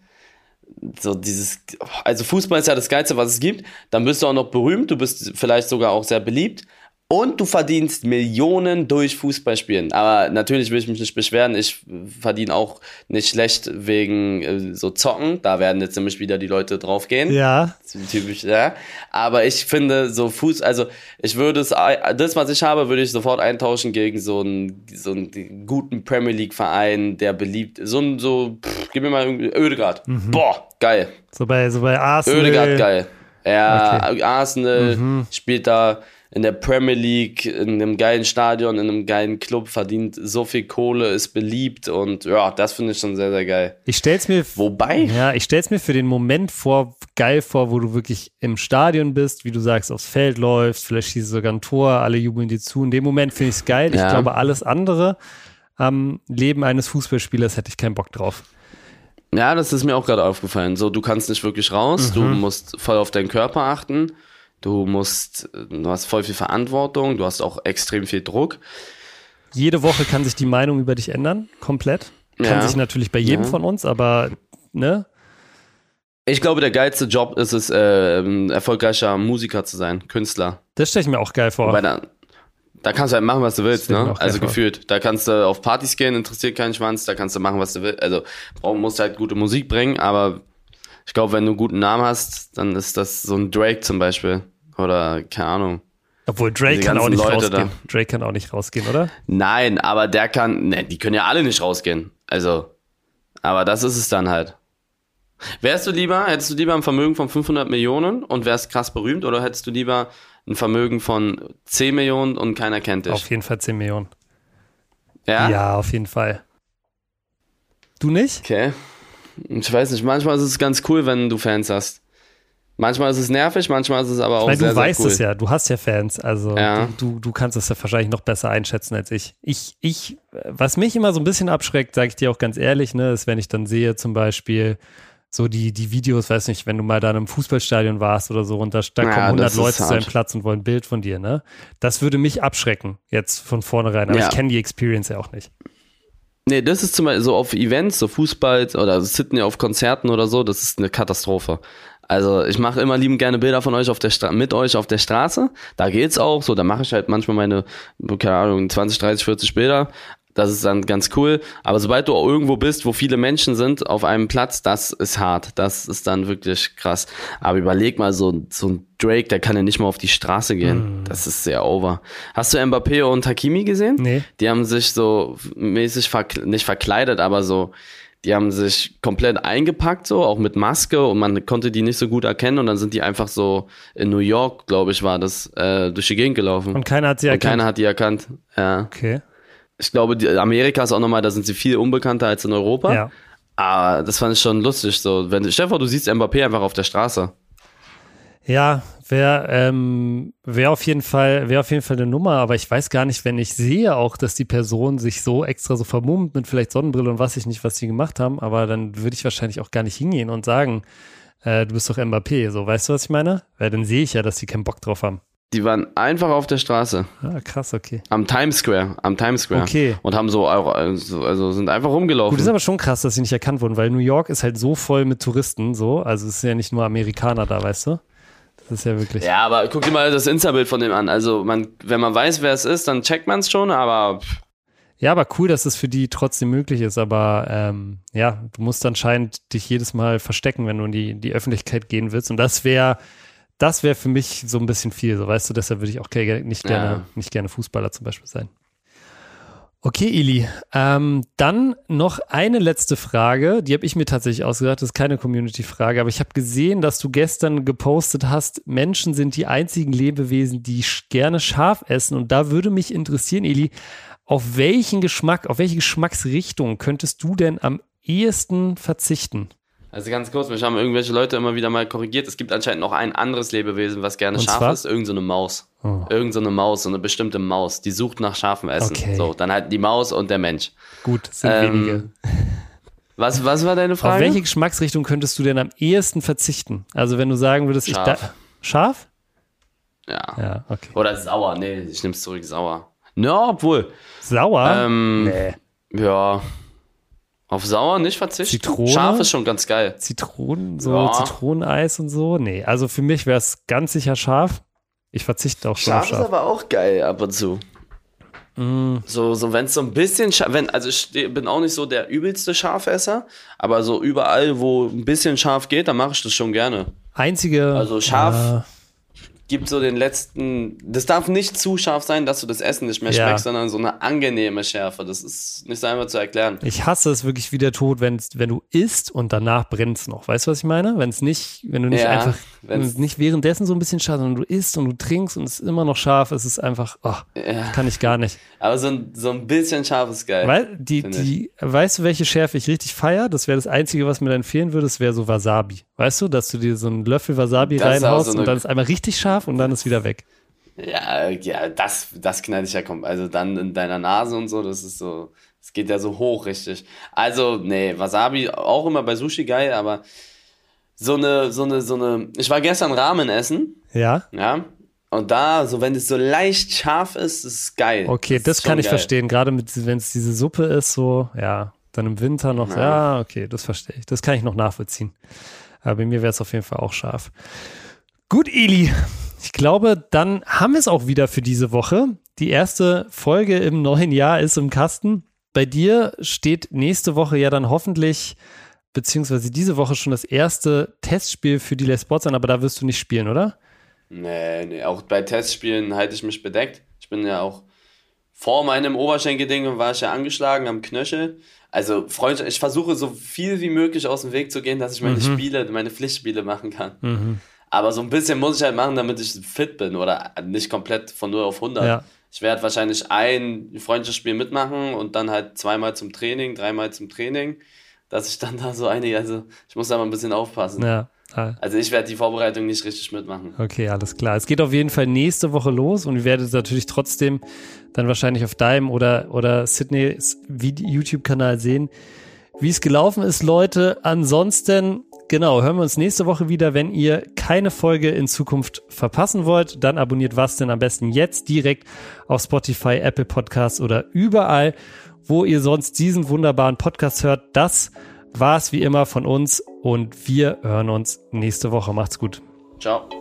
so dieses, also Fußball ist ja das Geilste, was es gibt, dann bist du auch noch berühmt, du bist vielleicht sogar auch sehr beliebt und du verdienst Millionen durch Fußballspielen. Aber natürlich will ich mich nicht beschweren. Ich verdiene auch nicht schlecht wegen äh, so Zocken. Da werden jetzt nämlich wieder die Leute draufgehen. Ja. Typisch, ja. Aber ich finde so Fuß, also ich würde es, das was ich habe, würde ich sofort eintauschen gegen so einen, so einen guten Premier League Verein, der beliebt, so ein, so, pff, gib mir mal irgendwie Ödegard. Mhm. Boah, geil. So bei, so bei Arsenal. Ödegard, geil. Ja, okay. Arsenal mhm. spielt da in der Premier League, in einem geilen Stadion, in einem geilen Club, verdient so viel Kohle, ist beliebt und ja, das finde ich schon sehr, sehr geil. Ich stell's mir. Wobei? Ja, ich stell's mir für den Moment vor, geil vor, wo du wirklich im Stadion bist, wie du sagst, aufs Feld läufst, vielleicht schießt du sogar ein Tor, alle jubeln dir zu. In dem Moment finde ich es geil. Ja. Ich glaube, alles andere am Leben eines Fußballspielers hätte ich keinen Bock drauf. Ja, das ist mir auch gerade aufgefallen. So, du kannst nicht wirklich raus, mhm. du musst voll auf deinen Körper achten. Du musst, du hast voll viel Verantwortung, du hast auch extrem viel Druck. Jede Woche kann sich die Meinung über dich ändern, komplett. Kann ja. sich natürlich bei jedem ja. von uns, aber ne? Ich glaube, der geilste Job ist es, äh, erfolgreicher Musiker zu sein, Künstler. Das stelle ich mir auch geil vor. Weil da, da kannst du halt machen, was du willst, ne? Also gefühlt. Da kannst du auf Partys gehen, interessiert keinen Schwanz, da kannst du machen, was du willst. Also musst halt gute Musik bringen, aber ich glaube, wenn du einen guten Namen hast, dann ist das so ein Drake zum Beispiel. Oder keine Ahnung. Obwohl Drake kann auch nicht Leute rausgehen. Da. Drake kann auch nicht rausgehen, oder? Nein, aber der kann. Ne, die können ja alle nicht rausgehen. Also. Aber das ist es dann halt. Wärst du lieber, hättest du lieber ein Vermögen von 500 Millionen und wärst krass berühmt oder hättest du lieber ein Vermögen von 10 Millionen und keiner kennt dich? Auf jeden Fall 10 Millionen. Ja? Ja, auf jeden Fall. Du nicht? Okay. Ich weiß nicht, manchmal ist es ganz cool, wenn du Fans hast. Manchmal ist es nervig, manchmal ist es aber auch ich meine, sehr, du weißt sehr cool. es ja, du hast ja Fans, also Ja. Du, du, kannst es ja wahrscheinlich noch besser einschätzen als ich. Ich, ich, was mich immer so ein bisschen abschreckt, sage ich dir auch ganz ehrlich, ne, ist, wenn ich dann sehe, zum Beispiel so die, die Videos, weiß nicht, wenn du mal da in einem Fußballstadion warst oder so und da, da Ja, kommen 100 das ist Leute zu einem hart. Platz und wollen ein Bild von dir, ne? Das würde mich abschrecken, jetzt von vornherein, aber Ja. ich kenne die Experience ja auch nicht. Nee, das ist zum Beispiel so auf Events, so Fußball oder Sydney auf Konzerten oder so, das ist eine Katastrophe. Also ich mache immer lieben gerne Bilder von euch auf der Stra mit euch auf der Straße. Da geht's auch so, da mache ich halt manchmal meine, keine Ahnung, 20, 30, 40 Bilder. Das ist dann ganz cool. Aber sobald du irgendwo bist, wo viele Menschen sind, auf einem Platz, das ist hart. Das ist dann wirklich krass. Aber überleg mal, so, so ein Drake, der kann ja nicht mal auf die Straße gehen. Das ist sehr over. Hast du Mbappé und Hakimi gesehen? Nee. Die haben sich so mäßig, verkle nicht verkleidet, aber so, die haben sich komplett eingepackt, so, auch mit Maske und man konnte die nicht so gut erkennen und dann sind die einfach so in New York, glaube ich, war das, äh, durch die Gegend gelaufen. Und keiner hat sie Und erkannt. keiner hat die erkannt. Ja. okay. Ich glaube, die, Amerika ist auch nochmal, da sind sie viel unbekannter als in Europa. Ja. Aber das fand ich schon lustig. So, wenn, Stefan, du siehst Mbappé einfach auf der Straße. Ja, wäre ähm, wär auf jeden Fall wäre auf jeden Fall eine Nummer, aber ich weiß gar nicht, wenn ich sehe auch, dass die Person sich so extra so vermummt mit vielleicht Sonnenbrille und weiß ich nicht, was sie gemacht haben, aber dann würde ich wahrscheinlich auch gar nicht hingehen und sagen, äh, du bist doch Mbappé, so weißt du, was ich meine? Weil dann sehe ich ja, dass die keinen Bock drauf haben. Die waren einfach auf der Straße. Ah, krass, okay. Am Times Square. Am Times Square. Okay. Und haben so, also, also sind einfach rumgelaufen. Gut, ist aber schon krass, dass sie nicht erkannt wurden, weil New York ist halt so voll mit Touristen, so, also es sind ja nicht nur Amerikaner da, weißt du? Das ist ja wirklich. Ja, aber guck dir mal das Insta-Bild von dem an. Also, man, wenn man weiß, wer es ist, dann checkt man es schon, aber pff, Ja, aber cool, dass es für die trotzdem möglich ist. Aber ähm, ja, du musst anscheinend dich jedes Mal verstecken, wenn du in die, in die Öffentlichkeit gehen willst. Und das wäre, das wäre für mich so ein bisschen viel. So weißt du, deshalb würde ich auch nicht gerne, Ja. nicht gerne Fußballer zum Beispiel sein. Okay, Ili. Ähm, dann noch eine letzte Frage. Die habe ich mir tatsächlich ausgedacht. Das ist keine Community-Frage, aber ich habe gesehen, dass du gestern gepostet hast, Menschen sind die einzigen Lebewesen, die gerne scharf essen. Und da würde mich interessieren, Eli, auf welchen Geschmack, auf welche Geschmacksrichtung könntest du denn am ehesten verzichten? Also ganz kurz, mich haben irgendwelche Leute immer wieder mal korrigiert. Es gibt anscheinend noch ein anderes Lebewesen, was gerne Und scharf zwar? ist. Irgend so eine Maus. Oh. Irgend so eine Maus, so eine bestimmte Maus. Die sucht nach scharfem Essen. Okay. So, dann halt die Maus und der Mensch. Gut, es sind Ähm, wenige. Was, was war deine Auf Frage? welche Geschmacksrichtung könntest du denn am ehesten verzichten? Also wenn du sagen würdest, ich Scharf. da scharf? Ja. Ja, okay. Oder sauer. Nee, ich nehm's zurück, sauer. Ja, obwohl. Sauer? Ähm, nee. Ja. Auf sauer nicht verzichten. Zitrone? Scharf ist schon ganz geil. Zitronen, so Ja. Zitroneneis und so? Nee, also für mich wäre es ganz sicher scharf. Ich verzichte auch schon Scharf auf ist scharf. aber auch geil ab und zu. Mm, So, so wenn es so ein bisschen scharf, wenn, also ich bin auch nicht so der übelste Scharfesser, aber so überall, wo ein bisschen scharf geht, dann mache ich das schon gerne. einzige. Also scharf. Gibt so den letzten, das darf nicht zu scharf sein, dass du das Essen nicht mehr Ja. schmeckst, sondern so eine angenehme Schärfe. Das ist nicht so einfach zu erklären. ich hasse es wirklich wie der Tod, wenn's, wenn du isst und danach brennt's noch. Weißt du, was ich meine? Wenn es nicht, wenn du nicht Ja, einfach, wenn's- nicht währenddessen so ein bisschen scharf, sondern du isst und du trinkst und es ist immer noch scharf, es ist einfach, oh, Ja. kann ich gar nicht. Aber so ein, so ein bisschen scharf ist geil. Weil die, die, weißt du, welche Schärfe ich richtig feier? Das wäre das Einzige, was mir dann fehlen würde, das wäre so Wasabi. Weißt du, dass du dir so einen Löffel Wasabi Das reinhaust so und dann ist einmal richtig scharf und dann ist wieder weg. Ja, ja, das, das knallt dich ja kom- Also dann in deiner Nase und so, das ist so, es geht ja so hoch, richtig. Also, nee, Wasabi auch immer bei Sushi geil, aber so eine, so eine, so eine, ich war gestern Ramen essen, Ja? ja, und da, so wenn es so leicht scharf ist, ist es geil. Okay, das, ist kann ich geil. verstehen. Gerade wenn es diese Suppe ist, so, ja, dann im Winter noch, ja, Ja. okay, das verstehe ich. Das kann ich noch nachvollziehen. Aber bei mir wäre es auf jeden Fall auch scharf. Gut, Eli. Ich glaube, dann haben wir es auch wieder für diese Woche. Die erste Folge im neuen Jahr ist im Kasten. Bei dir steht nächste Woche ja dann hoffentlich, beziehungsweise diese Woche schon das erste Testspiel für die Les Sports an, aber da wirst du nicht spielen, oder? Nee, nee, auch bei Testspielen halte ich mich bedeckt. Ich bin ja auch vor meinem Oberschenkelding war ich ja angeschlagen am Knöchel. Also Freundschaft, ich versuche so viel wie möglich aus dem Weg zu gehen, dass ich meine Mhm. Spiele, meine Pflichtspiele machen kann. Aber so ein bisschen muss ich halt machen, damit ich fit bin oder nicht komplett von 0 auf 100. Ja. Ich werde wahrscheinlich ein Freundschaftsspiel mitmachen und dann halt zweimal zum Training, dreimal zum Training, dass ich dann da so einige, also ich muss da mal ein bisschen aufpassen. Ja. Also ich werde die Vorbereitung nicht richtig mitmachen. Okay, alles klar. Es geht auf jeden Fall nächste Woche los und wir werden natürlich trotzdem dann wahrscheinlich auf deinem oder, oder Sydneys YouTube-Kanal sehen, wie es gelaufen ist, Leute. Ansonsten, genau, hören wir uns nächste Woche wieder. Wenn ihr keine Folge in Zukunft verpassen wollt, dann abonniert was denn am besten jetzt direkt auf Spotify, Apple Podcasts oder überall, wo ihr sonst diesen wunderbaren Podcast hört. Das war es wie immer von uns und wir hören uns nächste Woche. Macht's gut. Ciao.